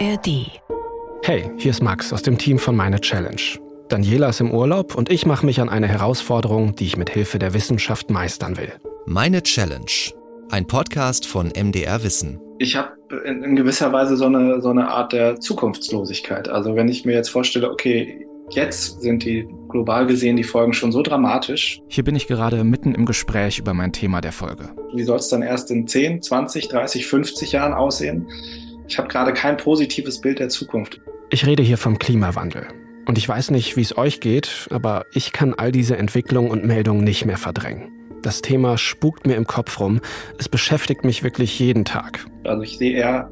ARD. Hey, hier ist Max aus dem Team von Meine Challenge. Daniela ist im Urlaub und ich mache mich an eine Herausforderung, die ich mit Hilfe der Wissenschaft meistern will. Meine Challenge. Ein Podcast von MDR Wissen. Ich habe in, in, gewisser Weise so eine, so eine Art der Zukunftslosigkeit. Also wenn ich mir jetzt vorstelle, okay, jetzt sind die global gesehen die Folgen schon so dramatisch. Hier bin ich gerade mitten im Gespräch über mein Thema der Folge. Wie soll es dann erst in 10, 20, 30, 50 Jahren aussehen? Ich habe gerade kein positives Bild der Zukunft. Ich rede hier vom Klimawandel. Und ich weiß nicht, wie es euch geht, aber ich kann all diese Entwicklungen und Meldungen nicht mehr verdrängen. Das Thema spukt mir im Kopf rum. Es beschäftigt mich wirklich jeden Tag. Also ich sehe eher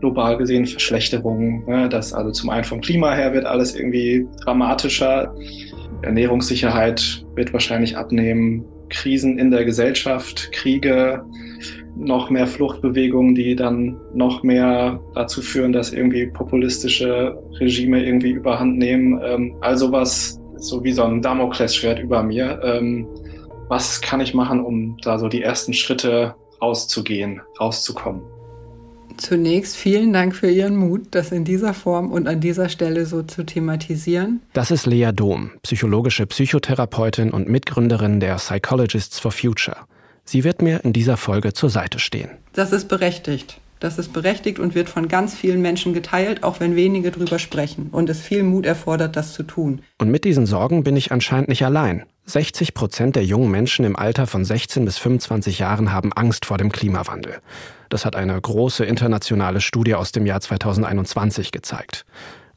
global gesehen Verschlechterungen. Ne? Das also zum einen vom Klima her wird alles irgendwie dramatischer. Ernährungssicherheit wird wahrscheinlich abnehmen. Krisen in der Gesellschaft, Kriege, noch mehr Fluchtbewegungen, die dann noch mehr dazu führen, dass irgendwie populistische Regime irgendwie überhand nehmen. Ähm, also was so wie so ein Damoklesschwert über mir. Ähm, was kann ich machen, um da so die ersten Schritte rauszugehen, rauszukommen? Zunächst vielen Dank für Ihren Mut, das in dieser Form und an dieser Stelle so zu thematisieren. Das ist Lea Dom, psychologische Psychotherapeutin und Mitgründerin der Psychologists for Future. Sie wird mir in dieser Folge zur Seite stehen. Das ist berechtigt. Das ist berechtigt und wird von ganz vielen Menschen geteilt, auch wenn wenige drüber sprechen und es viel Mut erfordert, das zu tun. Und mit diesen Sorgen bin ich anscheinend nicht allein. 60 Prozent der jungen Menschen im Alter von 16 bis 25 Jahren haben Angst vor dem Klimawandel. Das hat eine große internationale Studie aus dem Jahr 2021 gezeigt.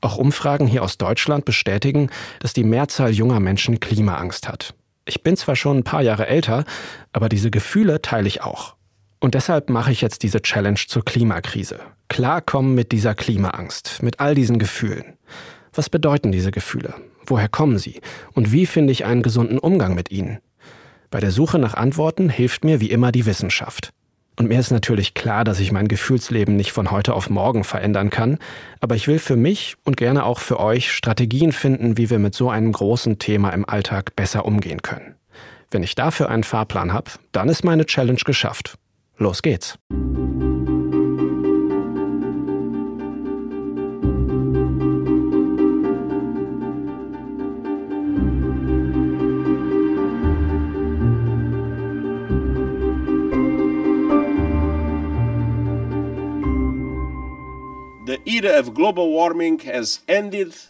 Auch Umfragen hier aus Deutschland bestätigen, dass die Mehrzahl junger Menschen Klimaangst hat. Ich bin zwar schon ein paar Jahre älter, aber diese Gefühle teile ich auch. Und deshalb mache ich jetzt diese Challenge zur Klimakrise. Klarkommen mit dieser Klimaangst, mit all diesen Gefühlen. Was bedeuten diese Gefühle? Woher kommen sie? Und wie finde ich einen gesunden Umgang mit ihnen? Bei der Suche nach Antworten hilft mir wie immer die Wissenschaft. Und mir ist natürlich klar, dass ich mein Gefühlsleben nicht von heute auf morgen verändern kann, aber ich will für mich und gerne auch für euch Strategien finden, wie wir mit so einem großen Thema im Alltag besser umgehen können. Wenn ich dafür einen Fahrplan habe, dann ist meine Challenge geschafft. Los geht's.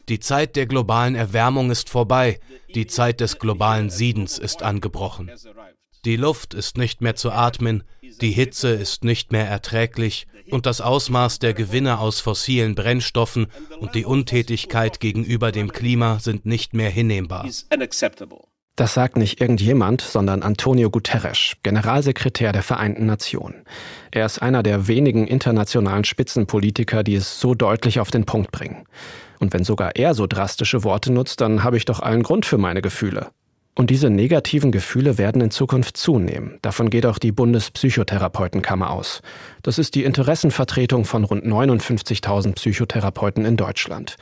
Die Zeit der globalen Erwärmung ist vorbei. Die Zeit des globalen Siedens ist angebrochen. Die Luft ist nicht mehr zu atmen, die Hitze ist nicht mehr erträglich und das Ausmaß der Gewinne aus fossilen Brennstoffen und die Untätigkeit gegenüber dem Klima sind nicht mehr hinnehmbar. Das sagt nicht irgendjemand, sondern Antonio Guterres, Generalsekretär der Vereinten Nationen. Er ist einer der wenigen internationalen Spitzenpolitiker, die es so deutlich auf den Punkt bringen. Und wenn sogar er so drastische Worte nutzt, dann habe ich doch allen Grund für meine Gefühle. Und diese negativen Gefühle werden in Zukunft zunehmen. Davon geht auch die Bundespsychotherapeutenkammer aus. Das ist die Interessenvertretung von rund 59.000 Psychotherapeuten in Deutschland.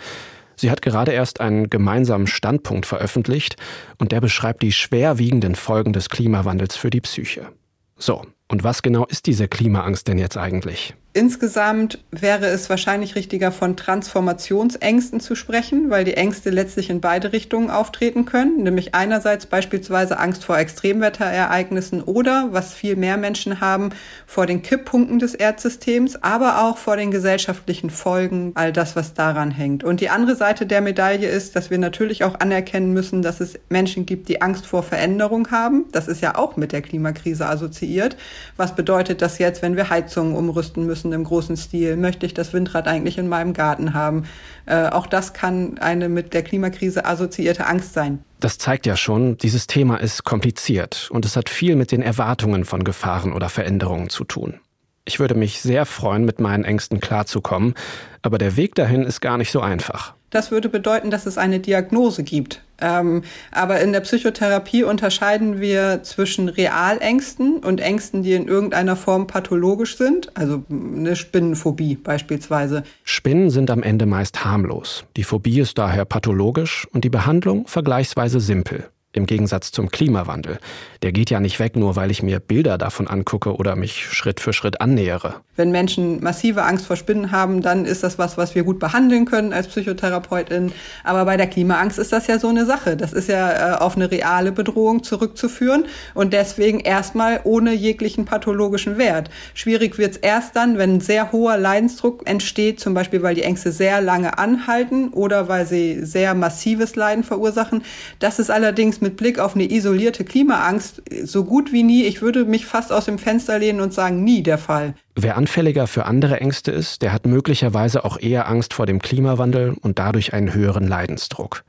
Sie hat gerade erst einen gemeinsamen Standpunkt veröffentlicht und der beschreibt die schwerwiegenden Folgen des Klimawandels für die Psyche. So, und was genau ist diese Klimaangst denn jetzt eigentlich? Insgesamt wäre es wahrscheinlich richtiger, von Transformationsängsten zu sprechen, weil die Ängste letztlich in beide Richtungen auftreten können. Nämlich einerseits beispielsweise Angst vor Extremwetterereignissen oder, was viel mehr Menschen haben, vor den Kipppunkten des Erdsystems, aber auch vor den gesellschaftlichen Folgen, all das, was daran hängt. Und die andere Seite der Medaille ist, dass wir natürlich auch anerkennen müssen, dass es Menschen gibt, die Angst vor Veränderung haben. Das ist ja auch mit der Klimakrise assoziiert. Was bedeutet das jetzt, wenn wir Heizungen umrüsten müssen? im großen Stil? Möchte ich das Windrad eigentlich in meinem Garten haben? Äh, auch das kann eine mit der Klimakrise assoziierte Angst sein. Das zeigt ja schon, dieses Thema ist kompliziert und es hat viel mit den Erwartungen von Gefahren oder Veränderungen zu tun. Ich würde mich sehr freuen, mit meinen Ängsten klarzukommen, aber der Weg dahin ist gar nicht so einfach. Das würde bedeuten, dass es eine Diagnose gibt. Ähm, aber in der Psychotherapie unterscheiden wir zwischen Realängsten und Ängsten, die in irgendeiner Form pathologisch sind, also eine Spinnenphobie beispielsweise. Spinnen sind am Ende meist harmlos. Die Phobie ist daher pathologisch und die Behandlung vergleichsweise simpel. Im Gegensatz zum Klimawandel. Der geht ja nicht weg, nur weil ich mir Bilder davon angucke oder mich Schritt für Schritt annähere. Wenn Menschen massive Angst vor Spinnen haben, dann ist das was, was wir gut behandeln können als Psychotherapeutin. Aber bei der Klimaangst ist das ja so eine Sache. Das ist ja äh, auf eine reale Bedrohung zurückzuführen und deswegen erstmal ohne jeglichen pathologischen Wert. Schwierig wird es erst dann, wenn ein sehr hoher Leidensdruck entsteht, zum Beispiel weil die Ängste sehr lange anhalten oder weil sie sehr massives Leiden verursachen. Das ist allerdings mit Blick auf eine isolierte Klimaangst so gut wie nie, ich würde mich fast aus dem Fenster lehnen und sagen, nie der Fall. Wer anfälliger für andere Ängste ist, der hat möglicherweise auch eher Angst vor dem Klimawandel und dadurch einen höheren Leidensdruck.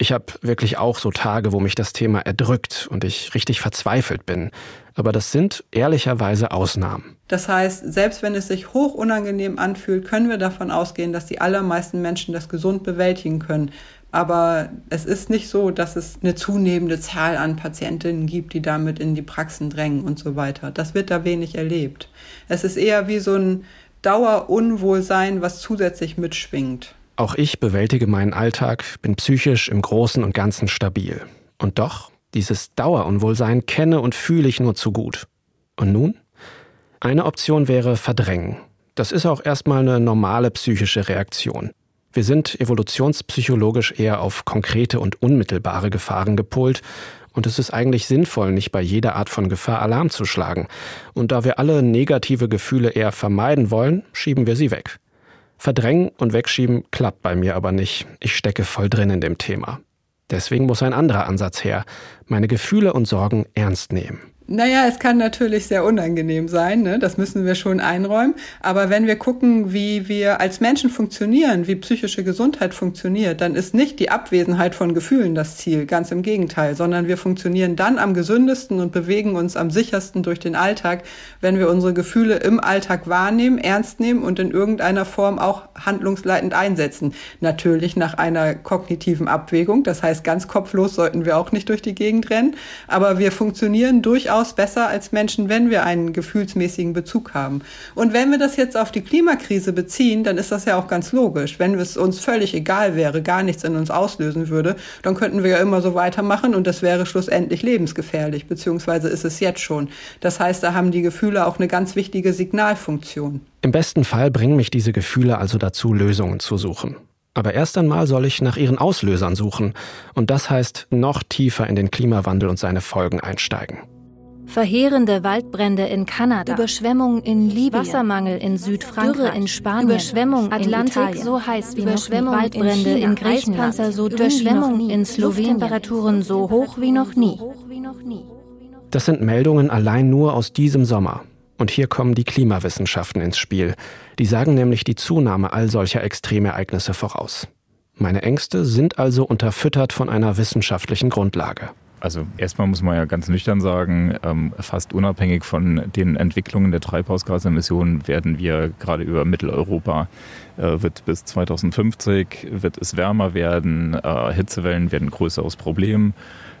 Ich habe wirklich auch so Tage, wo mich das Thema erdrückt und ich richtig verzweifelt bin. Aber das sind ehrlicherweise Ausnahmen. Das heißt, selbst wenn es sich hoch unangenehm anfühlt, können wir davon ausgehen, dass die allermeisten Menschen das gesund bewältigen können. Aber es ist nicht so, dass es eine zunehmende Zahl an Patientinnen gibt, die damit in die Praxen drängen und so weiter. Das wird da wenig erlebt. Es ist eher wie so ein Dauerunwohlsein, was zusätzlich mitschwingt. Auch ich bewältige meinen Alltag, bin psychisch im Großen und Ganzen stabil. Und doch, dieses Dauerunwohlsein kenne und fühle ich nur zu gut. Und nun? Eine Option wäre verdrängen. Das ist auch erstmal eine normale psychische Reaktion. Wir sind evolutionspsychologisch eher auf konkrete und unmittelbare Gefahren gepolt, und es ist eigentlich sinnvoll, nicht bei jeder Art von Gefahr Alarm zu schlagen. Und da wir alle negative Gefühle eher vermeiden wollen, schieben wir sie weg. Verdrängen und wegschieben klappt bei mir aber nicht. Ich stecke voll drin in dem Thema. Deswegen muss ein anderer Ansatz her. Meine Gefühle und Sorgen ernst nehmen. Naja, es kann natürlich sehr unangenehm sein, ne? das müssen wir schon einräumen. Aber wenn wir gucken, wie wir als Menschen funktionieren, wie psychische Gesundheit funktioniert, dann ist nicht die Abwesenheit von Gefühlen das Ziel, ganz im Gegenteil, sondern wir funktionieren dann am gesündesten und bewegen uns am sichersten durch den Alltag, wenn wir unsere Gefühle im Alltag wahrnehmen, ernst nehmen und in irgendeiner Form auch handlungsleitend einsetzen. Natürlich nach einer kognitiven Abwägung, das heißt ganz kopflos sollten wir auch nicht durch die Gegend rennen, aber wir funktionieren durchaus durchaus besser als Menschen, wenn wir einen gefühlsmäßigen Bezug haben. Und wenn wir das jetzt auf die Klimakrise beziehen, dann ist das ja auch ganz logisch. Wenn es uns völlig egal wäre, gar nichts in uns auslösen würde, dann könnten wir ja immer so weitermachen und das wäre schlussendlich lebensgefährlich, beziehungsweise ist es jetzt schon. Das heißt, da haben die Gefühle auch eine ganz wichtige Signalfunktion. Im besten Fall bringen mich diese Gefühle also dazu, Lösungen zu suchen. Aber erst einmal soll ich nach ihren Auslösern suchen. Und das heißt, noch tiefer in den Klimawandel und seine Folgen einsteigen. Verheerende Waldbrände in Kanada, Überschwemmungen in Libyen, Wassermangel in Südfrankreich, Dürre in Spanien, Überschwemmung Atlantik in Italien, so heiß wie Überschwemmung noch nie. Waldbrände in, China, in Griechenland, so Überschwemmung in Slowenien, Temperaturen so hoch wie noch nie. Das sind Meldungen allein nur aus diesem Sommer. Und hier kommen die Klimawissenschaften ins Spiel. Die sagen nämlich die Zunahme all solcher Extremereignisse voraus. Meine Ängste sind also unterfüttert von einer wissenschaftlichen Grundlage. Also erstmal muss man ja ganz nüchtern sagen, ähm, fast unabhängig von den Entwicklungen der Treibhausgasemissionen werden wir gerade über Mitteleuropa äh, wird bis 2050 wird es wärmer werden, äh, Hitzewellen werden ein größeres Problem.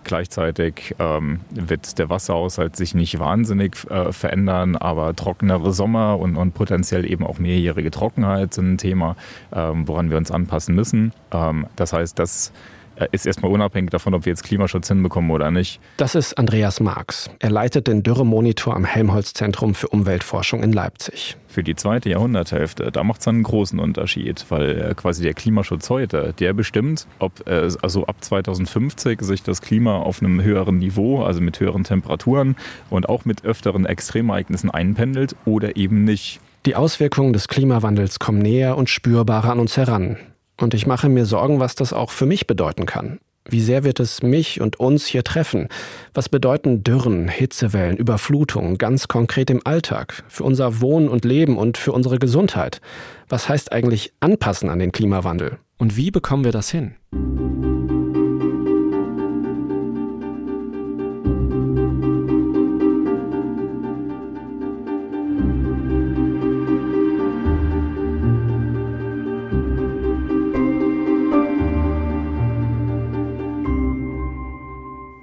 Gleichzeitig ähm, wird der Wasserhaushalt sich nicht wahnsinnig äh, verändern, aber trockenere Sommer und, und, potenziell eben auch mehrjährige Trockenheit sind ein Thema, ähm, woran wir uns anpassen müssen. Ähm, das heißt, dass ist erstmal unabhängig davon, ob wir jetzt Klimaschutz hinbekommen oder nicht. Das ist Andreas Marx. Er leitet den Dürremonitor am Helmholtz-Zentrum für Umweltforschung in Leipzig. Für die zweite Jahrhunderthälfte, da macht es einen großen Unterschied, weil äh, quasi der Klimaschutz heute, der bestimmt, ob äh, also ab 2050 sich das Klima auf einem höheren Niveau, also mit höheren Temperaturen und auch mit öfteren Extremereignissen einpendelt oder eben nicht. Die Auswirkungen des Klimawandels kommen näher und spürbarer an uns heran. Und ich mache mir Sorgen, was das auch für mich bedeuten kann. Wie sehr wird es mich und uns hier treffen? Was bedeuten Dürren, Hitzewellen, Überflutungen ganz konkret im Alltag, für unser Wohnen und Leben und für unsere Gesundheit? Was heißt eigentlich anpassen an den Klimawandel? Und wie bekommen wir das hin?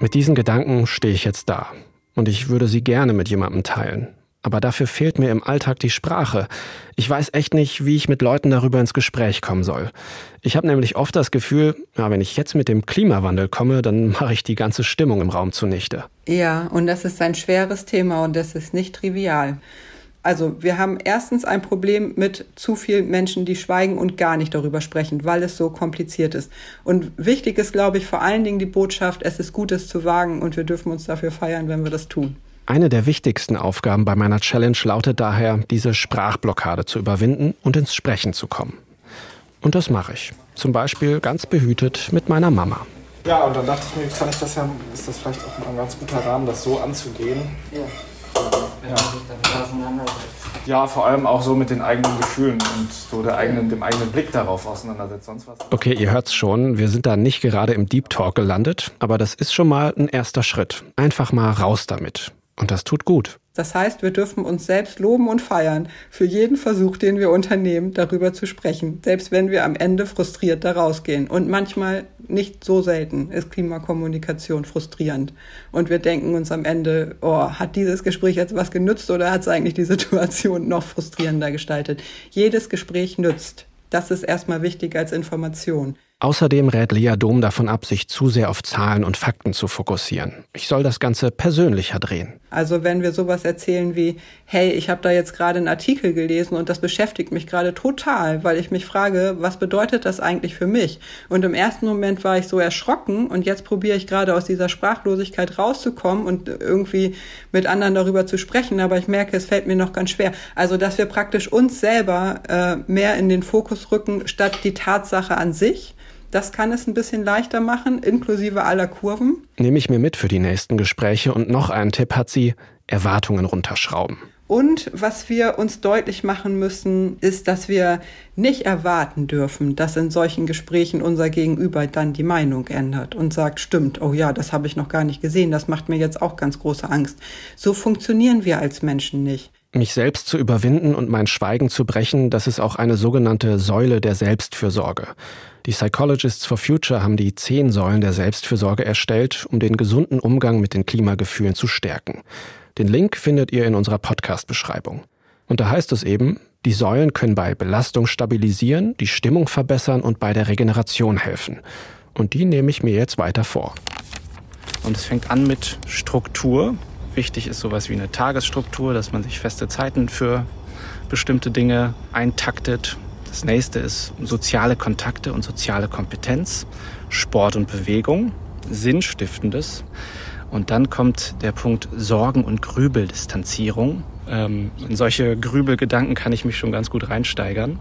Mit diesen Gedanken stehe ich jetzt da. Und ich würde sie gerne mit jemandem teilen. aber dafür fehlt mir im Alltag die Sprache. Ich weiß echt nicht, wie ich mit Leuten darüber ins Gespräch kommen soll. Ich habe nämlich oft das Gefühl, ja, wenn ich jetzt mit dem Klimawandel komme, dann mache ich die ganze Stimmung im Raum zunichte. Ja, und das ist ein schweres Thema und das ist nicht trivial. Also wir haben erstens ein Problem mit zu vielen Menschen, die schweigen und gar nicht darüber sprechen, weil es so kompliziert ist. Und wichtig ist, glaube ich, vor allen Dingen die Botschaft, es ist Gutes zu wagen und wir dürfen uns dafür feiern, wenn wir das tun. Eine der wichtigsten Aufgaben bei meiner Challenge lautet daher, diese Sprachblockade zu überwinden und ins Sprechen zu kommen. Und das mache ich. Zum Beispiel ganz behütet mit meiner Mama. Ja, und dann dachte ich mir, kann ich das ja, ist das vielleicht auch mal ein ganz guter Rahmen, das so anzugehen. Ja. Ja. ja, vor allem auch so mit den eigenen Gefühlen und so der eigenen, dem eigenen Blick darauf auseinandersetzt. Sonst was. Okay, ihr hört's schon, wir sind da nicht gerade im Deep Talk gelandet, aber das ist schon mal ein erster Schritt. Einfach mal raus damit. Und das tut gut. Das heißt, wir dürfen uns selbst loben und feiern für jeden Versuch, den wir unternehmen, darüber zu sprechen, selbst wenn wir am Ende frustriert da rausgehen. Und manchmal, nicht so selten, ist Klimakommunikation frustrierend. Und wir denken uns am Ende, oh, hat dieses Gespräch jetzt was genützt oder hat es eigentlich die Situation noch frustrierender gestaltet? Jedes Gespräch nützt. Das ist erstmal wichtig als Information. Außerdem rät Lea Dom davon ab, sich zu sehr auf Zahlen und Fakten zu fokussieren. Ich soll das Ganze persönlicher drehen. Also wenn wir sowas erzählen wie, hey, ich habe da jetzt gerade einen Artikel gelesen und das beschäftigt mich gerade total, weil ich mich frage, was bedeutet das eigentlich für mich? Und im ersten Moment war ich so erschrocken und jetzt probiere ich gerade aus dieser Sprachlosigkeit rauszukommen und irgendwie mit anderen darüber zu sprechen, aber ich merke, es fällt mir noch ganz schwer. Also dass wir praktisch uns selber äh, mehr in den Fokus rücken, statt die Tatsache an sich. Das kann es ein bisschen leichter machen, inklusive aller Kurven. Nehme ich mir mit für die nächsten Gespräche und noch einen Tipp hat sie, Erwartungen runterschrauben. Und was wir uns deutlich machen müssen, ist, dass wir nicht erwarten dürfen, dass in solchen Gesprächen unser Gegenüber dann die Meinung ändert und sagt, stimmt, oh ja, das habe ich noch gar nicht gesehen, das macht mir jetzt auch ganz große Angst. So funktionieren wir als Menschen nicht. Mich selbst zu überwinden und mein Schweigen zu brechen, das ist auch eine sogenannte Säule der Selbstfürsorge. Die Psychologists for Future haben die zehn Säulen der Selbstfürsorge erstellt, um den gesunden Umgang mit den Klimagefühlen zu stärken. Den Link findet ihr in unserer Podcast-Beschreibung. Und da heißt es eben, die Säulen können bei Belastung stabilisieren, die Stimmung verbessern und bei der Regeneration helfen. Und die nehme ich mir jetzt weiter vor. Und es fängt an mit Struktur. Wichtig ist sowas wie eine Tagesstruktur, dass man sich feste Zeiten für bestimmte Dinge eintaktet, das nächste ist soziale Kontakte und soziale Kompetenz, Sport und Bewegung, Sinnstiftendes. Und dann kommt der Punkt Sorgen- und Grübeldistanzierung. Ähm, in solche Grübelgedanken kann ich mich schon ganz gut reinsteigern.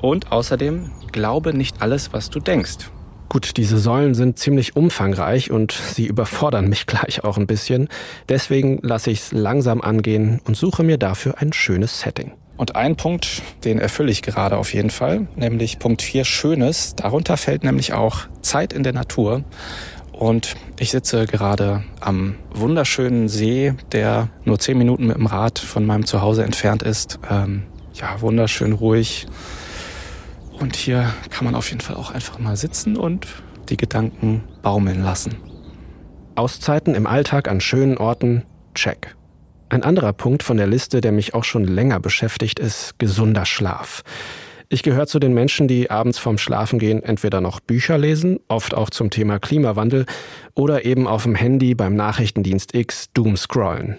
Und außerdem, glaube nicht alles, was du denkst. Gut, diese Säulen sind ziemlich umfangreich und sie überfordern mich gleich auch ein bisschen. Deswegen lasse ich es langsam angehen und suche mir dafür ein schönes Setting. Und ein Punkt, den erfülle ich gerade auf jeden Fall, nämlich Punkt 4 Schönes. Darunter fällt nämlich auch Zeit in der Natur. Und ich sitze gerade am wunderschönen See, der nur zehn Minuten mit dem Rad von meinem Zuhause entfernt ist. Ähm, ja, wunderschön ruhig. Und hier kann man auf jeden Fall auch einfach mal sitzen und die Gedanken baumeln lassen. Auszeiten im Alltag an schönen Orten, check. Ein anderer Punkt von der Liste, der mich auch schon länger beschäftigt, ist gesunder Schlaf. Ich gehöre zu den Menschen, die abends vorm Schlafengehen entweder noch Bücher lesen, oft auch zum Thema Klimawandel, oder eben auf dem Handy beim Nachrichtendienst X Doom scrollen.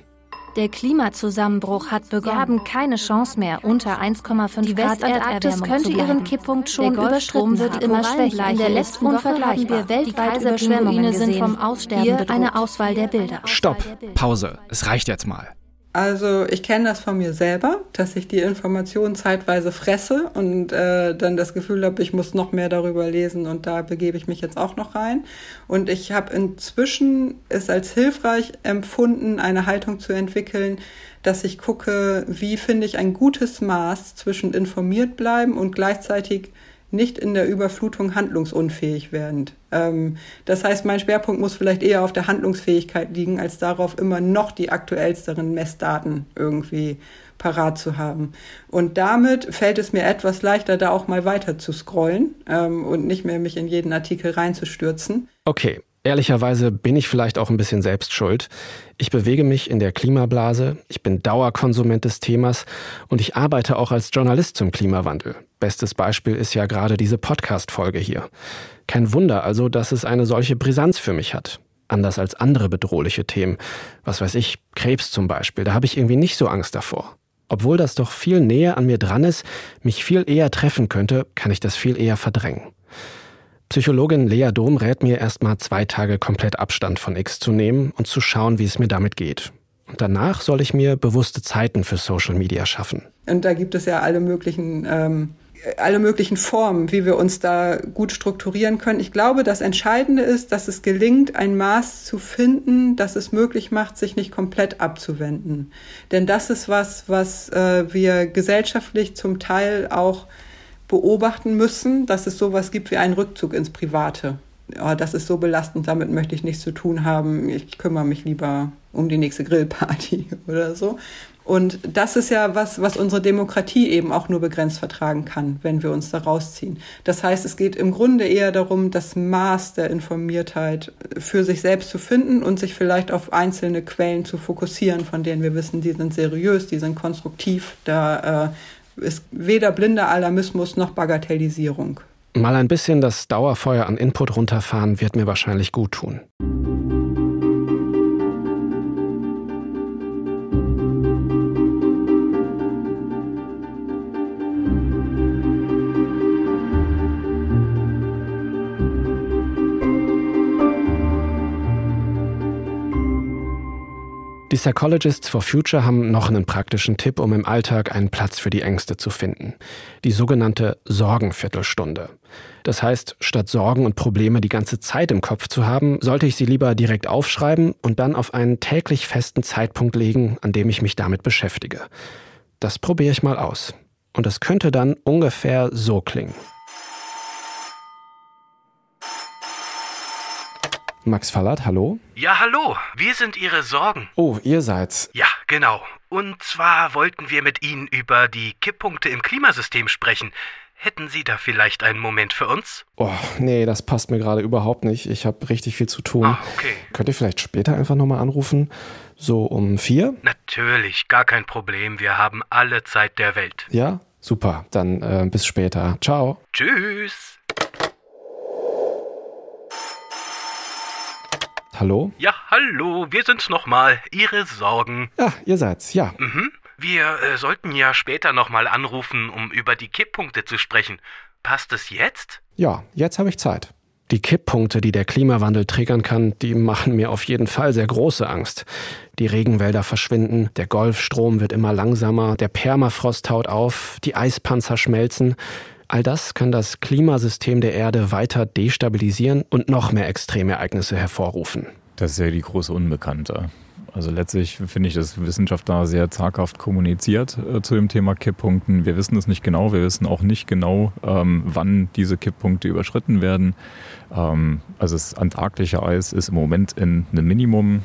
Der Klimazusammenbruch hat begonnen. Wir haben keine Chance mehr, unter 1,5 Grad Erderwärmung könnte ihren Kipppunkt schon der Golfstrom wird immer schwächer. In der letzten Woche haben wir weltweit Überschwemmungen sind vom Aussterben Hier bedroht. eine Auswahl der Bilder. Stopp, Pause, es reicht jetzt mal. Also ich kenne das von mir selber, dass ich die Informationen zeitweise fresse und äh, dann das Gefühl habe, ich muss noch mehr darüber lesen und da begebe ich mich jetzt auch noch rein. Und ich habe inzwischen es als hilfreich empfunden, eine Haltung zu entwickeln, dass ich gucke, wie finde ich ein gutes Maß zwischen informiert bleiben und gleichzeitig nicht in der Überflutung handlungsunfähig werden. Ähm, das heißt, mein Schwerpunkt muss vielleicht eher auf der Handlungsfähigkeit liegen, als darauf immer noch die aktuellsteren Messdaten irgendwie parat zu haben. Und damit fällt es mir etwas leichter, da auch mal weiter zu scrollen ähm, und nicht mehr mich in jeden Artikel reinzustürzen. Okay, Ehrlicherweise bin ich vielleicht auch ein bisschen selbst schuld. Ich bewege mich in der Klimablase, ich bin Dauerkonsument des Themas und ich arbeite auch als Journalist zum Klimawandel. Bestes Beispiel ist ja gerade diese Podcast-Folge hier. Kein Wunder also, dass es eine solche Brisanz für mich hat. Anders als andere bedrohliche Themen. Was weiß ich, Krebs zum Beispiel, da habe ich irgendwie nicht so Angst davor. Obwohl das doch viel näher an mir dran ist, mich viel eher treffen könnte, kann ich das viel eher verdrängen. Psychologin Lea Dom rät mir erstmal zwei Tage komplett Abstand von X zu nehmen und zu schauen, wie es mir damit geht. Und danach soll ich mir bewusste Zeiten für Social Media schaffen. Und da gibt es ja alle möglichen ähm, alle möglichen Formen, wie wir uns da gut strukturieren können. Ich glaube, das Entscheidende ist, dass es gelingt, ein Maß zu finden, das es möglich macht, sich nicht komplett abzuwenden. Denn das ist was, was äh, wir gesellschaftlich zum Teil auch beobachten müssen, dass es sowas gibt wie einen Rückzug ins Private. Ja, das ist so belastend, damit möchte ich nichts zu tun haben. Ich kümmere mich lieber um die nächste Grillparty oder so. Und das ist ja was, was unsere Demokratie eben auch nur begrenzt vertragen kann, wenn wir uns da rausziehen. Das heißt, es geht im Grunde eher darum, das Maß der Informiertheit für sich selbst zu finden und sich vielleicht auf einzelne Quellen zu fokussieren, von denen wir wissen, die sind seriös, die sind konstruktiv. Da äh, ist weder blinder Alarmismus noch Bagatellisierung. Mal ein bisschen das Dauerfeuer an Input runterfahren wird mir wahrscheinlich gut tun. Die Psychologists for Future haben noch einen praktischen Tipp, um im Alltag einen Platz für die Ängste zu finden. Die sogenannte Sorgenviertelstunde. Das heißt, statt Sorgen und Probleme die ganze Zeit im Kopf zu haben, sollte ich sie lieber direkt aufschreiben und dann auf einen täglich festen Zeitpunkt legen, an dem ich mich damit beschäftige. Das probiere ich mal aus. Und es könnte dann ungefähr so klingen. Max Fallert, hallo? Ja, hallo. Wir sind Ihre Sorgen. Oh, ihr seid's. Ja, genau. Und zwar wollten wir mit Ihnen über die Kipppunkte im Klimasystem sprechen. Hätten Sie da vielleicht einen Moment für uns? Oh, nee, das passt mir gerade überhaupt nicht. Ich habe richtig viel zu tun. Ah, okay. Könnt ihr vielleicht später einfach nochmal anrufen? So um vier? Natürlich, gar kein Problem. Wir haben alle Zeit der Welt. Ja? Super. Dann äh, bis später. Ciao. Tschüss. Hallo? Ja, hallo, wir sind's nochmal. Ihre Sorgen. Ja, ihr seid's, ja. Mhm. Wir äh, sollten ja später nochmal anrufen, um über die Kipppunkte zu sprechen. Passt es jetzt? Ja, jetzt habe ich Zeit. Die Kipppunkte, die der Klimawandel triggern kann, die machen mir auf jeden Fall sehr große Angst. Die Regenwälder verschwinden, der Golfstrom wird immer langsamer, der Permafrost taut auf, die Eispanzer schmelzen. All das kann das Klimasystem der Erde weiter destabilisieren und noch mehr Extremereignisse hervorrufen. Das ist ja die große Unbekannte. Also letztlich finde ich, dass Wissenschaft da sehr zaghaft kommuniziert äh, zu dem Thema Kipppunkten. Wir wissen es nicht genau. Wir wissen auch nicht genau, ähm, wann diese Kipppunkte überschritten werden. Ähm, also das antarktische Eis ist im Moment in einem Minimum.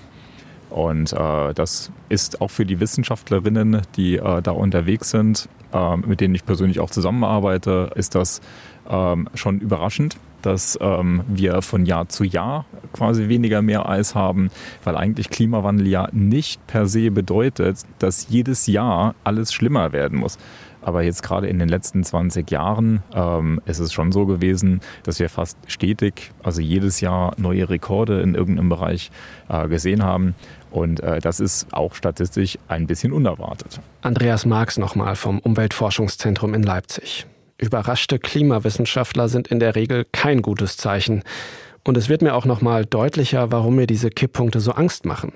Und äh, das ist auch für die Wissenschaftlerinnen, die äh, da unterwegs sind, äh, mit denen ich persönlich auch zusammenarbeite, ist das ähm, schon überraschend, dass ähm, wir von Jahr zu Jahr quasi weniger mehr Eis haben, weil eigentlich Klimawandel ja nicht per se bedeutet, dass jedes Jahr alles schlimmer werden muss. Aber jetzt gerade in den letzten 20 Jahren ähm, ist es schon so gewesen, dass wir fast stetig, also jedes Jahr neue Rekorde in irgendeinem Bereich äh, gesehen haben. Und äh, das ist auch statistisch ein bisschen unerwartet. Andreas Marx nochmal vom Umweltforschungszentrum in Leipzig. Überraschte Klimawissenschaftler sind in der Regel kein gutes Zeichen. Und es wird mir auch nochmal deutlicher, warum mir diese Kipppunkte so Angst machen.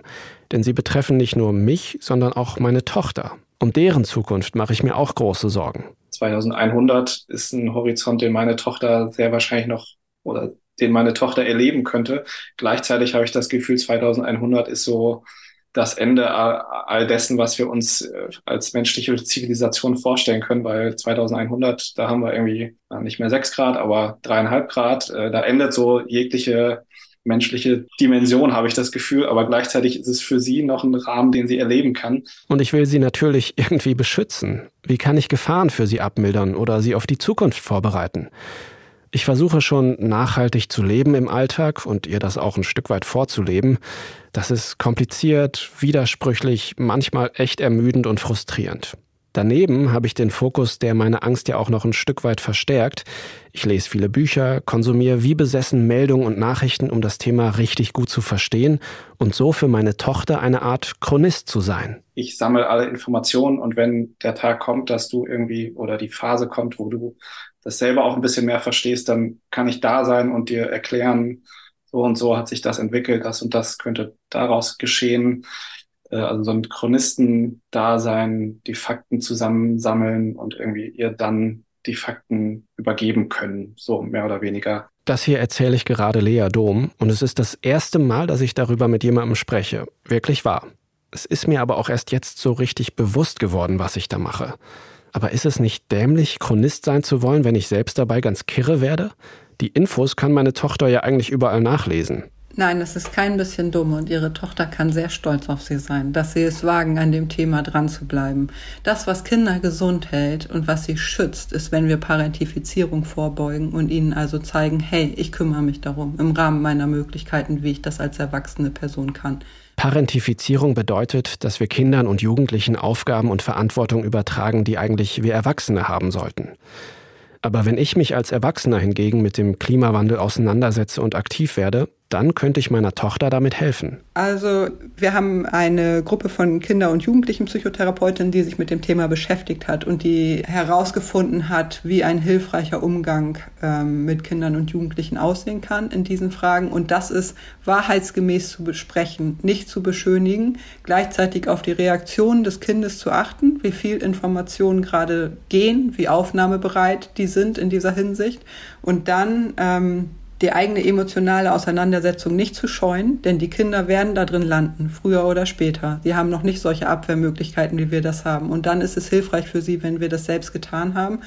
Denn sie betreffen nicht nur mich, sondern auch meine Tochter. Um deren Zukunft mache ich mir auch große Sorgen. 2100 ist ein Horizont, den meine Tochter sehr wahrscheinlich noch oder den meine Tochter erleben könnte. Gleichzeitig habe ich das Gefühl, 2100 ist so das Ende all dessen, was wir uns äh, als menschliche Zivilisation vorstellen können, weil 2100, da haben wir irgendwie nicht mehr sechs Grad, aber dreieinhalb Grad. Äh, da endet so jegliche menschliche Dimension, habe ich das Gefühl, aber gleichzeitig ist es für sie noch ein Rahmen, den sie erleben kann. Und ich will sie natürlich irgendwie beschützen. Wie kann ich Gefahren für sie abmildern oder sie auf die Zukunft vorbereiten? Ich versuche schon nachhaltig zu leben im Alltag und ihr das auch ein Stück weit vorzuleben. Das ist kompliziert, widersprüchlich, manchmal echt ermüdend und frustrierend. Daneben habe ich den Fokus, der meine Angst ja auch noch ein Stück weit verstärkt. Ich lese viele Bücher, konsumiere wie besessen Meldungen und Nachrichten, um das Thema richtig gut zu verstehen und so für meine Tochter eine Art Chronist zu sein. Ich sammle alle Informationen und wenn der Tag kommt, dass du irgendwie oder die Phase kommt, wo du das selber auch ein bisschen mehr verstehst, dann kann ich da sein und dir erklären, so und so hat sich das entwickelt, das und das könnte daraus geschehen. Äh, also so ein Chronistendasein, die Fakten zusammensammeln und irgendwie ihr dann die Fakten übergeben können, so mehr oder weniger. Das hier erzähle ich gerade Lea Dom und es ist das erste Mal, dass ich darüber mit jemandem spreche. Wirklich wahr. Es ist mir aber auch erst jetzt so richtig bewusst geworden, was ich da mache. Aber ist es nicht dämlich, Chronist sein zu wollen, wenn ich selbst dabei ganz kirre werde? Die Infos kann meine Tochter ja eigentlich überall nachlesen. Nein, es ist kein bisschen dumm und Ihre Tochter kann sehr stolz auf Sie sein, dass Sie es wagen, an dem Thema dran zu bleiben. Das, was Kinder gesund hält und was sie schützt, ist, wenn wir Parentifizierung vorbeugen und ihnen also zeigen, hey, ich kümmere mich darum, im Rahmen meiner Möglichkeiten, wie ich das als erwachsene Person kann. Parentifizierung bedeutet, dass wir Kindern und Jugendlichen Aufgaben und Verantwortung übertragen, die eigentlich wir Erwachsene haben sollten. Aber wenn ich mich als Erwachsener hingegen mit dem Klimawandel auseinandersetze und aktiv werde, dann könnte ich meiner Tochter damit helfen. Also wir haben eine Gruppe von Kinder- und Jugendlichen Psychotherapeutinnen, die sich mit dem Thema beschäftigt hat und die herausgefunden hat, wie ein hilfreicher Umgang ähm, mit Kindern und Jugendlichen aussehen kann in diesen Fragen. Und das ist wahrheitsgemäß zu besprechen, nicht zu beschönigen, gleichzeitig auf die Reaktionen des Kindes zu achten, wie viel Informationen gerade gehen, wie aufnahmebereit die sind in dieser Hinsicht. Und dann ähm, die eigene emotionale Auseinandersetzung nicht zu scheuen, denn die Kinder werden da drin landen, früher oder später. Sie haben noch nicht solche Abwehrmöglichkeiten, wie wir das haben. Und dann ist es hilfreich für sie, wenn wir das selbst getan haben.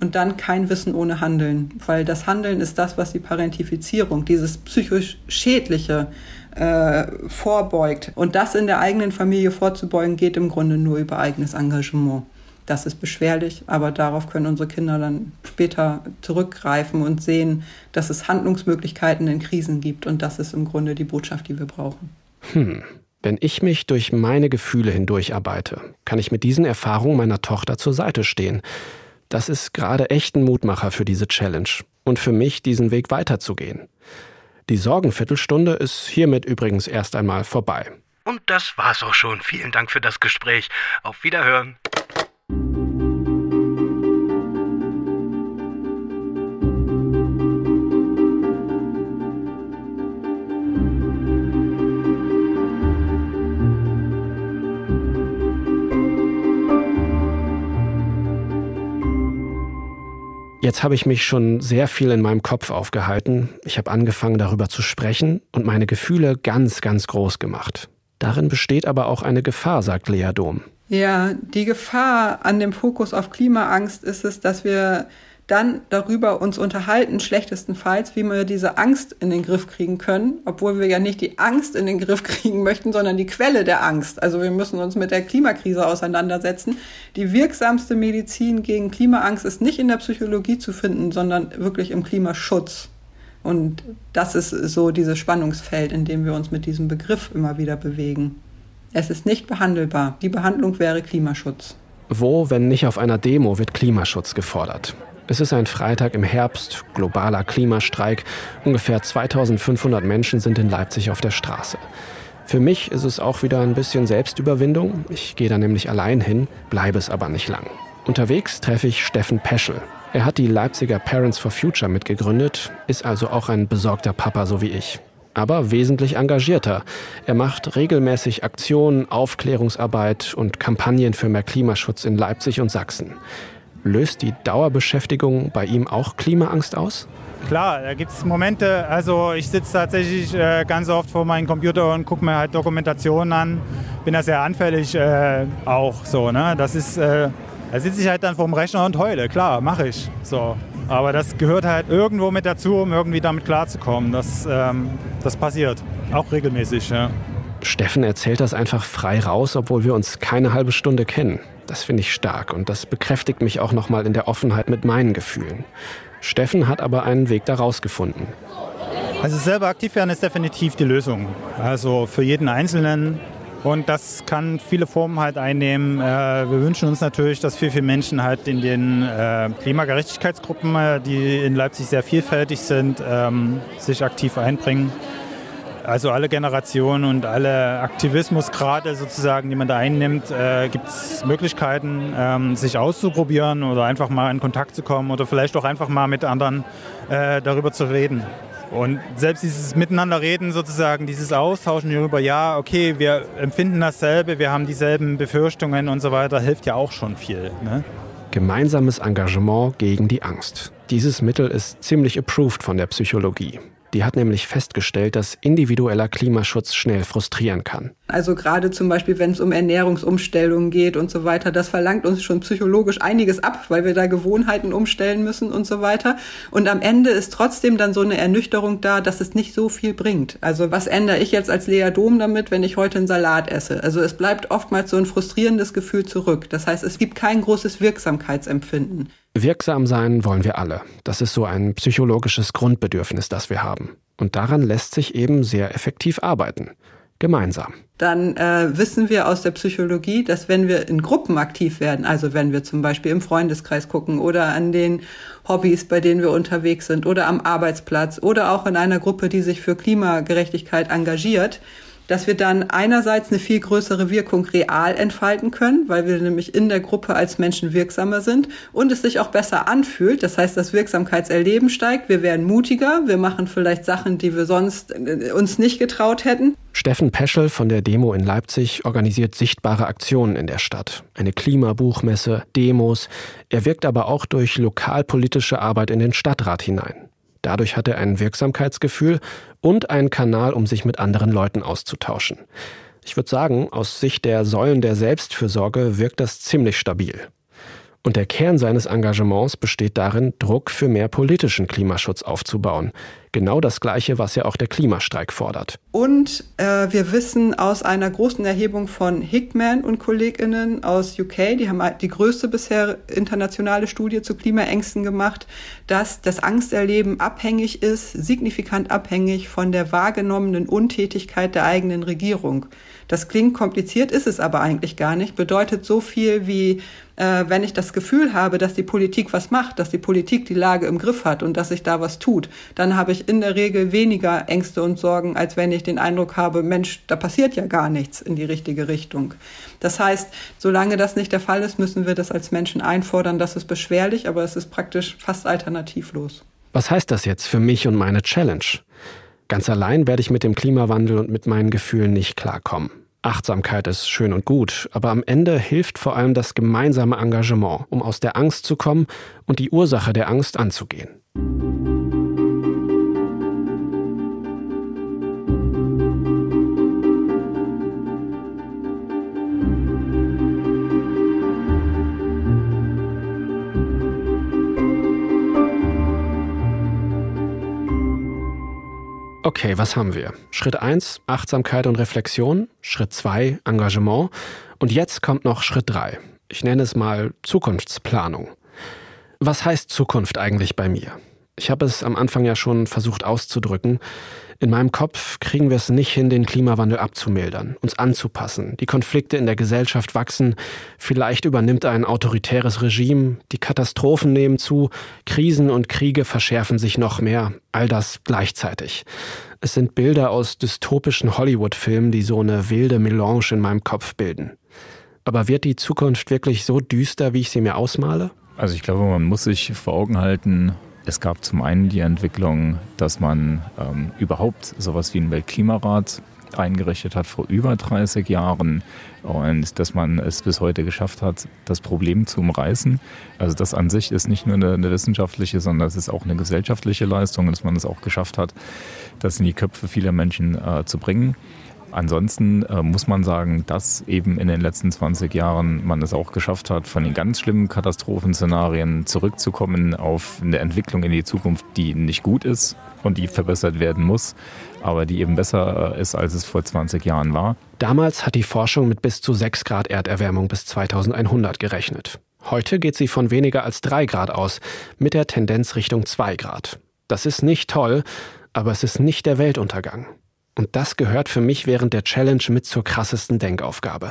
Und dann kein Wissen ohne Handeln, weil das Handeln ist das, was die Parentifizierung, dieses psychisch Schädliche, äh, vorbeugt. Und das in der eigenen Familie vorzubeugen, geht im Grunde nur über eigenes Engagement. Das ist beschwerlich, aber darauf können unsere Kinder dann später zurückgreifen und sehen, dass es Handlungsmöglichkeiten in Krisen gibt. Und das ist im Grunde die Botschaft, die wir brauchen. Hm. Wenn ich mich durch meine Gefühle hindurcharbeite, kann ich mit diesen Erfahrungen meiner Tochter zur Seite stehen. Das ist gerade echt ein Mutmacher für diese Challenge und für mich, diesen Weg weiterzugehen. Die Sorgenviertelstunde ist hiermit übrigens erst einmal vorbei. Und das war's auch schon. Vielen Dank für das Gespräch. Auf Wiederhören. Jetzt habe ich mich schon sehr viel in meinem Kopf aufgehalten. Ich habe angefangen darüber zu sprechen und meine Gefühle ganz, ganz groß gemacht. Darin besteht aber auch eine Gefahr, sagt Lea Dom. Ja, die Gefahr an dem Fokus auf Klimaangst ist es, dass wir dann darüber uns unterhalten, schlechtestenfalls, wie wir diese Angst in den Griff kriegen können, obwohl wir ja nicht die Angst in den Griff kriegen möchten, sondern die Quelle der Angst. Also wir müssen uns mit der Klimakrise auseinandersetzen. Die wirksamste Medizin gegen Klimaangst ist nicht in der Psychologie zu finden, sondern wirklich im Klimaschutz. Und das ist so dieses Spannungsfeld, in dem wir uns mit diesem Begriff immer wieder bewegen. Es ist nicht behandelbar. Die Behandlung wäre Klimaschutz. Wo, wenn nicht auf einer Demo, wird Klimaschutz gefordert? Es ist ein Freitag im Herbst, globaler Klimastreik. Ungefähr 2500 Menschen sind in Leipzig auf der Straße. Für mich ist es auch wieder ein bisschen Selbstüberwindung. Ich gehe da nämlich allein hin, bleibe es aber nicht lang. Unterwegs treffe ich Steffen Peschel. Er hat die Leipziger Parents for Future mitgegründet, ist also auch ein besorgter Papa so wie ich. Aber wesentlich engagierter. Er macht regelmäßig Aktionen, Aufklärungsarbeit und Kampagnen für mehr Klimaschutz in Leipzig und Sachsen. Löst die Dauerbeschäftigung bei ihm auch Klimaangst aus? Klar, da gibt es Momente, also ich sitze tatsächlich äh, ganz oft vor meinem Computer und gucke mir halt Dokumentationen an. Bin da sehr anfällig äh, auch so. Ne? Das ist, äh, da sitze ich halt dann vorm Rechner und heule, klar, mache ich. So. Aber das gehört halt irgendwo mit dazu, um irgendwie damit klarzukommen. Das, ähm, das passiert, auch regelmäßig. Ja. Steffen erzählt das einfach frei raus, obwohl wir uns keine halbe Stunde kennen. Das finde ich stark und das bekräftigt mich auch nochmal in der Offenheit mit meinen Gefühlen. Steffen hat aber einen Weg daraus gefunden. Also selber aktiv werden ist definitiv die Lösung. Also für jeden Einzelnen. Und das kann viele Formen halt einnehmen. Äh, wir wünschen uns natürlich, dass viel, viel Menschen halt in den äh, Klimagerechtigkeitsgruppen, äh, die in Leipzig sehr vielfältig sind, ähm, sich aktiv einbringen. Also alle Generationen und alle Aktivismusgrade sozusagen, die man da einnimmt, äh, gibt es Möglichkeiten, ähm, sich auszuprobieren oder einfach mal in Kontakt zu kommen oder vielleicht auch einfach mal mit anderen äh, darüber zu reden. Und selbst dieses Miteinanderreden sozusagen, dieses Austauschen hierüber, ja, okay, wir empfinden dasselbe, wir haben dieselben Befürchtungen und so weiter, hilft ja auch schon viel. Ne? Gemeinsames Engagement gegen die Angst. Dieses Mittel ist ziemlich approved von der Psychologie. Die hat nämlich festgestellt, dass individueller Klimaschutz schnell frustrieren kann. Also gerade zum Beispiel, wenn es um Ernährungsumstellungen geht und so weiter, das verlangt uns schon psychologisch einiges ab, weil wir da Gewohnheiten umstellen müssen und so weiter. Und am Ende ist trotzdem dann so eine Ernüchterung da, dass es nicht so viel bringt. Also was ändere ich jetzt als Lea Dom damit, wenn ich heute einen Salat esse? Also es bleibt oftmals so ein frustrierendes Gefühl zurück. Das heißt, es gibt kein großes Wirksamkeitsempfinden. Wirksam sein wollen wir alle. Das ist so ein psychologisches Grundbedürfnis, das wir haben. Und daran lässt sich eben sehr effektiv arbeiten gemeinsam. Dann äh, wissen wir aus der Psychologie, dass wenn wir in Gruppen aktiv werden, also wenn wir zum Beispiel im Freundeskreis gucken oder an den Hobbys, bei denen wir unterwegs sind oder am Arbeitsplatz oder auch in einer Gruppe, die sich für Klimagerechtigkeit engagiert, dass wir dann einerseits eine viel größere Wirkung real entfalten können, weil wir nämlich in der Gruppe als Menschen wirksamer sind und es sich auch besser anfühlt. Das heißt, das Wirksamkeitserleben steigt, wir werden mutiger, wir machen vielleicht Sachen, die wir sonst äh, uns nicht getraut hätten. Steffen Peschel von der Demo in Leipzig organisiert sichtbare Aktionen in der Stadt. Eine Klimabuchmesse, Demos. Er wirkt aber auch durch lokalpolitische Arbeit in den Stadtrat hinein. Dadurch hat er ein Wirksamkeitsgefühl und einen Kanal, um sich mit anderen Leuten auszutauschen. Ich würde sagen, aus Sicht der Säulen der Selbstfürsorge wirkt das ziemlich stabil. Und der Kern seines Engagements besteht darin, Druck für mehr politischen Klimaschutz aufzubauen. Genau das Gleiche, was ja auch der Klimastreik fordert. Und äh, wir wissen aus einer großen Erhebung von Hickman und KollegInnen aus UK, die haben die größte bisher internationale Studie zu Klimaängsten gemacht, dass das Angsterleben abhängig ist, signifikant abhängig von der wahrgenommenen Untätigkeit der eigenen Regierung. Das klingt kompliziert, ist es aber eigentlich gar nicht. Bedeutet so viel wie, äh, wenn ich das Gefühl habe, dass die Politik was macht, dass die Politik die Lage im Griff hat und dass sich da was tut, dann habe ich in der Regel weniger Ängste und Sorgen, als wenn ich den Eindruck habe, Mensch, da passiert ja gar nichts in die richtige Richtung. Das heißt, solange das nicht der Fall ist, müssen wir das als Menschen einfordern. Das ist beschwerlich, aber es ist praktisch fast alternativlos. Was heißt das jetzt für mich und meine Challenge? Ganz allein werde ich mit dem Klimawandel und mit meinen Gefühlen nicht klarkommen. Achtsamkeit ist schön und gut, aber am Ende hilft vor allem das gemeinsame Engagement, um aus der Angst zu kommen und die Ursache der Angst anzugehen. Okay, was haben wir? Schritt 1, Achtsamkeit und Reflexion. Schritt 2, Engagement. Und jetzt kommt noch Schritt 3. Ich nenne es mal Zukunftsplanung. Was heißt Zukunft eigentlich bei mir? Ich habe es am Anfang ja schon versucht auszudrücken. In meinem Kopf kriegen wir es nicht hin, den Klimawandel abzumildern, uns anzupassen. Die Konflikte in der Gesellschaft wachsen, vielleicht übernimmt ein autoritäres Regime, die Katastrophen nehmen zu, Krisen und Kriege verschärfen sich noch mehr, all das gleichzeitig. Es sind Bilder aus dystopischen Hollywood-Filmen, die so eine wilde Melange in meinem Kopf bilden. Aber wird die Zukunft wirklich so düster, wie ich sie mir ausmale? Also ich glaube, man muss sich vor Augen halten, es gab zum einen die Entwicklung, dass man ähm, überhaupt sowas wie einen Weltklimarat eingerichtet hat vor über 30 Jahren und dass man es bis heute geschafft hat, das Problem zu umreißen. Also das an sich ist nicht nur eine, eine wissenschaftliche, sondern es ist auch eine gesellschaftliche Leistung, dass man es auch geschafft hat, das in die Köpfe vieler Menschen äh, zu bringen. Ansonsten äh, muss man sagen, dass eben in den letzten 20 Jahren man es auch geschafft hat, von den ganz schlimmen Katastrophenszenarien zurückzukommen auf eine Entwicklung in die Zukunft, die nicht gut ist und die verbessert werden muss, aber die eben besser äh, ist, als es vor 20 Jahren war. Damals hat die Forschung mit bis zu 6 Grad Erderwärmung bis 2100 gerechnet. Heute geht sie von weniger als 3 Grad aus, mit der Tendenz Richtung 2 Grad. Das ist nicht toll, aber es ist nicht der Weltuntergang. Und das gehört für mich während der Challenge mit zur krassesten Denkaufgabe.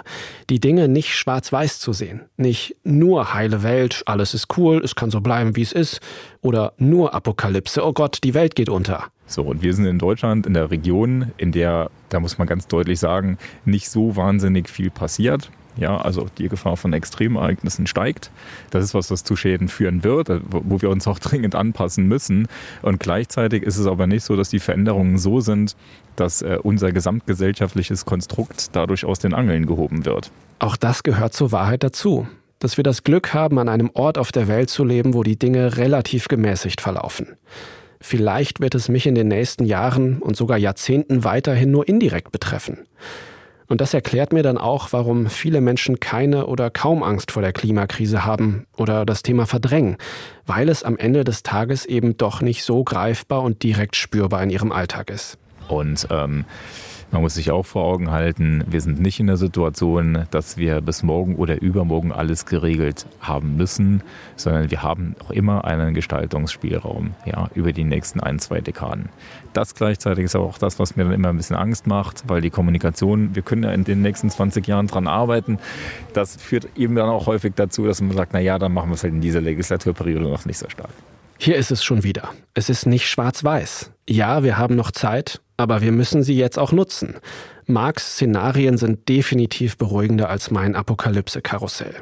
Die Dinge nicht schwarz-weiß zu sehen. Nicht nur heile Welt, alles ist cool, es kann so bleiben, wie es ist. Oder nur Apokalypse, oh Gott, die Welt geht unter. So, und wir sind in Deutschland in der Region, in der, da muss man ganz deutlich sagen, nicht so wahnsinnig viel passiert. Ja, also die Gefahr von Extremereignissen steigt. Das ist was, was zu Schäden führen wird, wo wir uns auch dringend anpassen müssen. Und gleichzeitig ist es aber nicht so, dass die Veränderungen so sind, dass äh, unser gesamtgesellschaftliches Konstrukt dadurch aus den Angeln gehoben wird. Auch das gehört zur Wahrheit dazu. Dass wir das Glück haben, an einem Ort auf der Welt zu leben, wo die Dinge relativ gemäßigt verlaufen. Vielleicht wird es mich in den nächsten Jahren und sogar Jahrzehnten weiterhin nur indirekt betreffen. Und das erklärt mir dann auch, warum viele Menschen keine oder kaum Angst vor der Klimakrise haben oder das Thema verdrängen, weil es am Ende des Tages eben doch nicht so greifbar und direkt spürbar in ihrem Alltag ist. Und ähm, man muss sich auch vor Augen halten, wir sind nicht in der Situation, dass wir bis morgen oder übermorgen alles geregelt haben müssen, sondern wir haben auch immer einen Gestaltungsspielraum ja, über die nächsten ein, zwei Dekaden. Das gleichzeitig ist auch das, was mir dann immer ein bisschen Angst macht, weil die Kommunikation, wir können ja in den nächsten 20 Jahren dran arbeiten. Das führt eben dann auch häufig dazu, dass man sagt, na ja, dann machen wir es halt in dieser Legislaturperiode noch nicht so stark. Hier ist es schon wieder. Es ist nicht schwarz-weiß. Ja, wir haben noch Zeit, aber wir müssen sie jetzt auch nutzen. Marx Szenarien sind definitiv beruhigender als mein Apokalypse-Karussell.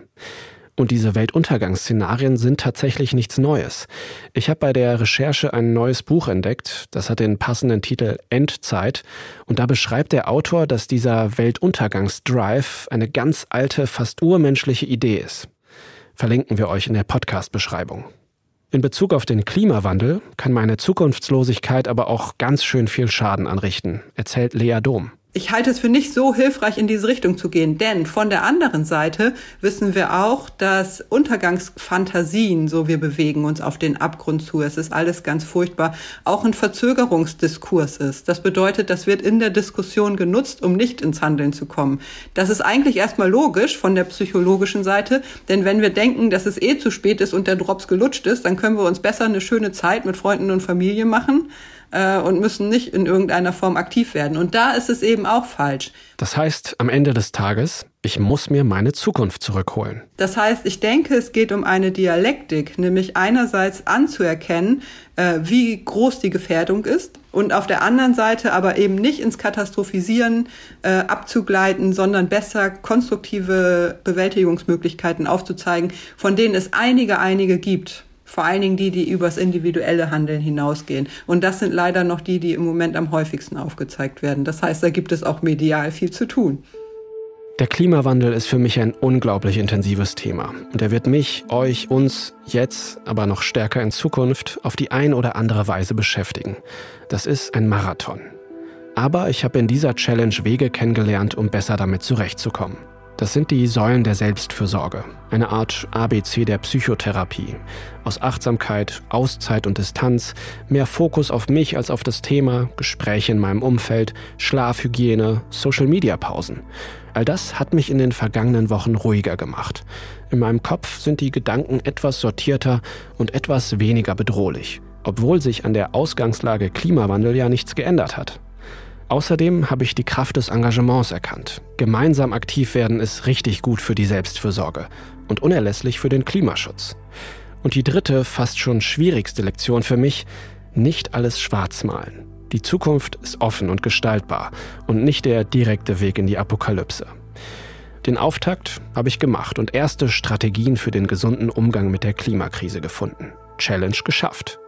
Und diese Weltuntergangsszenarien sind tatsächlich nichts Neues. Ich habe bei der Recherche ein neues Buch entdeckt, das hat den passenden Titel Endzeit, und da beschreibt der Autor, dass dieser Weltuntergangsdrive eine ganz alte, fast urmenschliche Idee ist. Verlinken wir euch in der Podcast-Beschreibung. In Bezug auf den Klimawandel kann meine Zukunftslosigkeit aber auch ganz schön viel Schaden anrichten, erzählt Lea Dom ich halte es für nicht so hilfreich, in diese Richtung zu gehen. Denn von der anderen Seite wissen wir auch, dass Untergangsfantasien, so wir bewegen uns auf den Abgrund zu, es ist alles ganz furchtbar, auch ein Verzögerungsdiskurs ist. Das bedeutet, das wird in der Diskussion genutzt, um nicht ins Handeln zu kommen. Das ist eigentlich erstmal logisch von der psychologischen Seite, denn wenn wir denken, dass es eh zu spät ist und der Drops gelutscht ist, dann können wir uns besser eine schöne Zeit mit Freunden und Familie machen äh, und müssen nicht in irgendeiner Form aktiv werden. Und da ist es eben auch falsch. Das heißt, am Ende des Tages, ich muss mir meine Zukunft zurückholen. Das heißt, ich denke, es geht um eine Dialektik, nämlich einerseits anzuerkennen, äh, wie groß die Gefährdung ist und auf der anderen Seite aber eben nicht ins Katastrophisieren äh, abzugleiten, sondern besser konstruktive Bewältigungsmöglichkeiten aufzuzeigen, von denen es einige, einige gibt. Vor allen Dingen die, die übers individuelle Handeln hinausgehen. Und das sind leider noch die, die im Moment am häufigsten aufgezeigt werden. Das heißt, da gibt es auch medial viel zu tun. Der Klimawandel ist für mich ein unglaublich intensives Thema. Und er wird mich, euch, uns jetzt, aber noch stärker in Zukunft auf die ein oder andere Weise beschäftigen. Das ist ein Marathon. Aber ich habe in dieser Challenge Wege kennengelernt, um besser damit zurechtzukommen. Das sind die Säulen der Selbstfürsorge, eine Art ABC der Psychotherapie. Aus Achtsamkeit, Auszeit und Distanz, mehr Fokus auf mich als auf das Thema, Gespräche in meinem Umfeld, Schlafhygiene, Social-Media-Pausen. All das hat mich in den vergangenen Wochen ruhiger gemacht. In meinem Kopf sind die Gedanken etwas sortierter und etwas weniger bedrohlich, obwohl sich an der Ausgangslage Klimawandel ja nichts geändert hat. Außerdem habe ich die Kraft des Engagements erkannt. Gemeinsam aktiv werden ist richtig gut für die Selbstfürsorge und unerlässlich für den Klimaschutz. Und die dritte, fast schon schwierigste Lektion für mich, nicht alles schwarz malen. Die Zukunft ist offen und gestaltbar und nicht der direkte Weg in die Apokalypse. Den Auftakt habe ich gemacht und erste Strategien für den gesunden Umgang mit der Klimakrise gefunden. Challenge geschafft.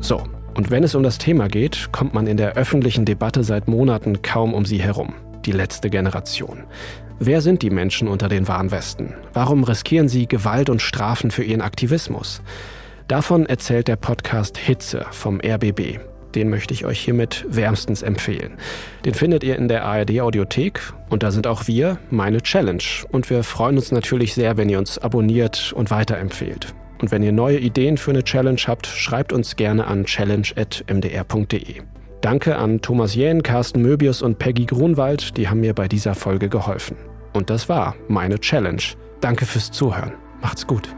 So, und wenn es um das Thema geht, kommt man in der öffentlichen Debatte seit Monaten kaum um sie herum. Die letzte Generation. Wer sind die Menschen unter den Warnwesten? Warum riskieren sie Gewalt und Strafen für ihren Aktivismus? Davon erzählt der Podcast Hitze vom RBB. Den möchte ich euch hiermit wärmstens empfehlen. Den findet ihr in der ARD Audiothek und da sind auch wir, meine Challenge. Und wir freuen uns natürlich sehr, wenn ihr uns abonniert und weiterempfehlt. Und wenn ihr neue Ideen für eine Challenge habt, schreibt uns gerne an challenge.mdr.de. Danke an Thomas Jähn, Carsten Möbius und Peggy Grunwald, die haben mir bei dieser Folge geholfen. Und das war meine Challenge. Danke fürs Zuhören. Macht's gut.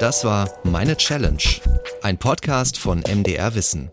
Das war Meine Challenge, ein Podcast von MDR Wissen.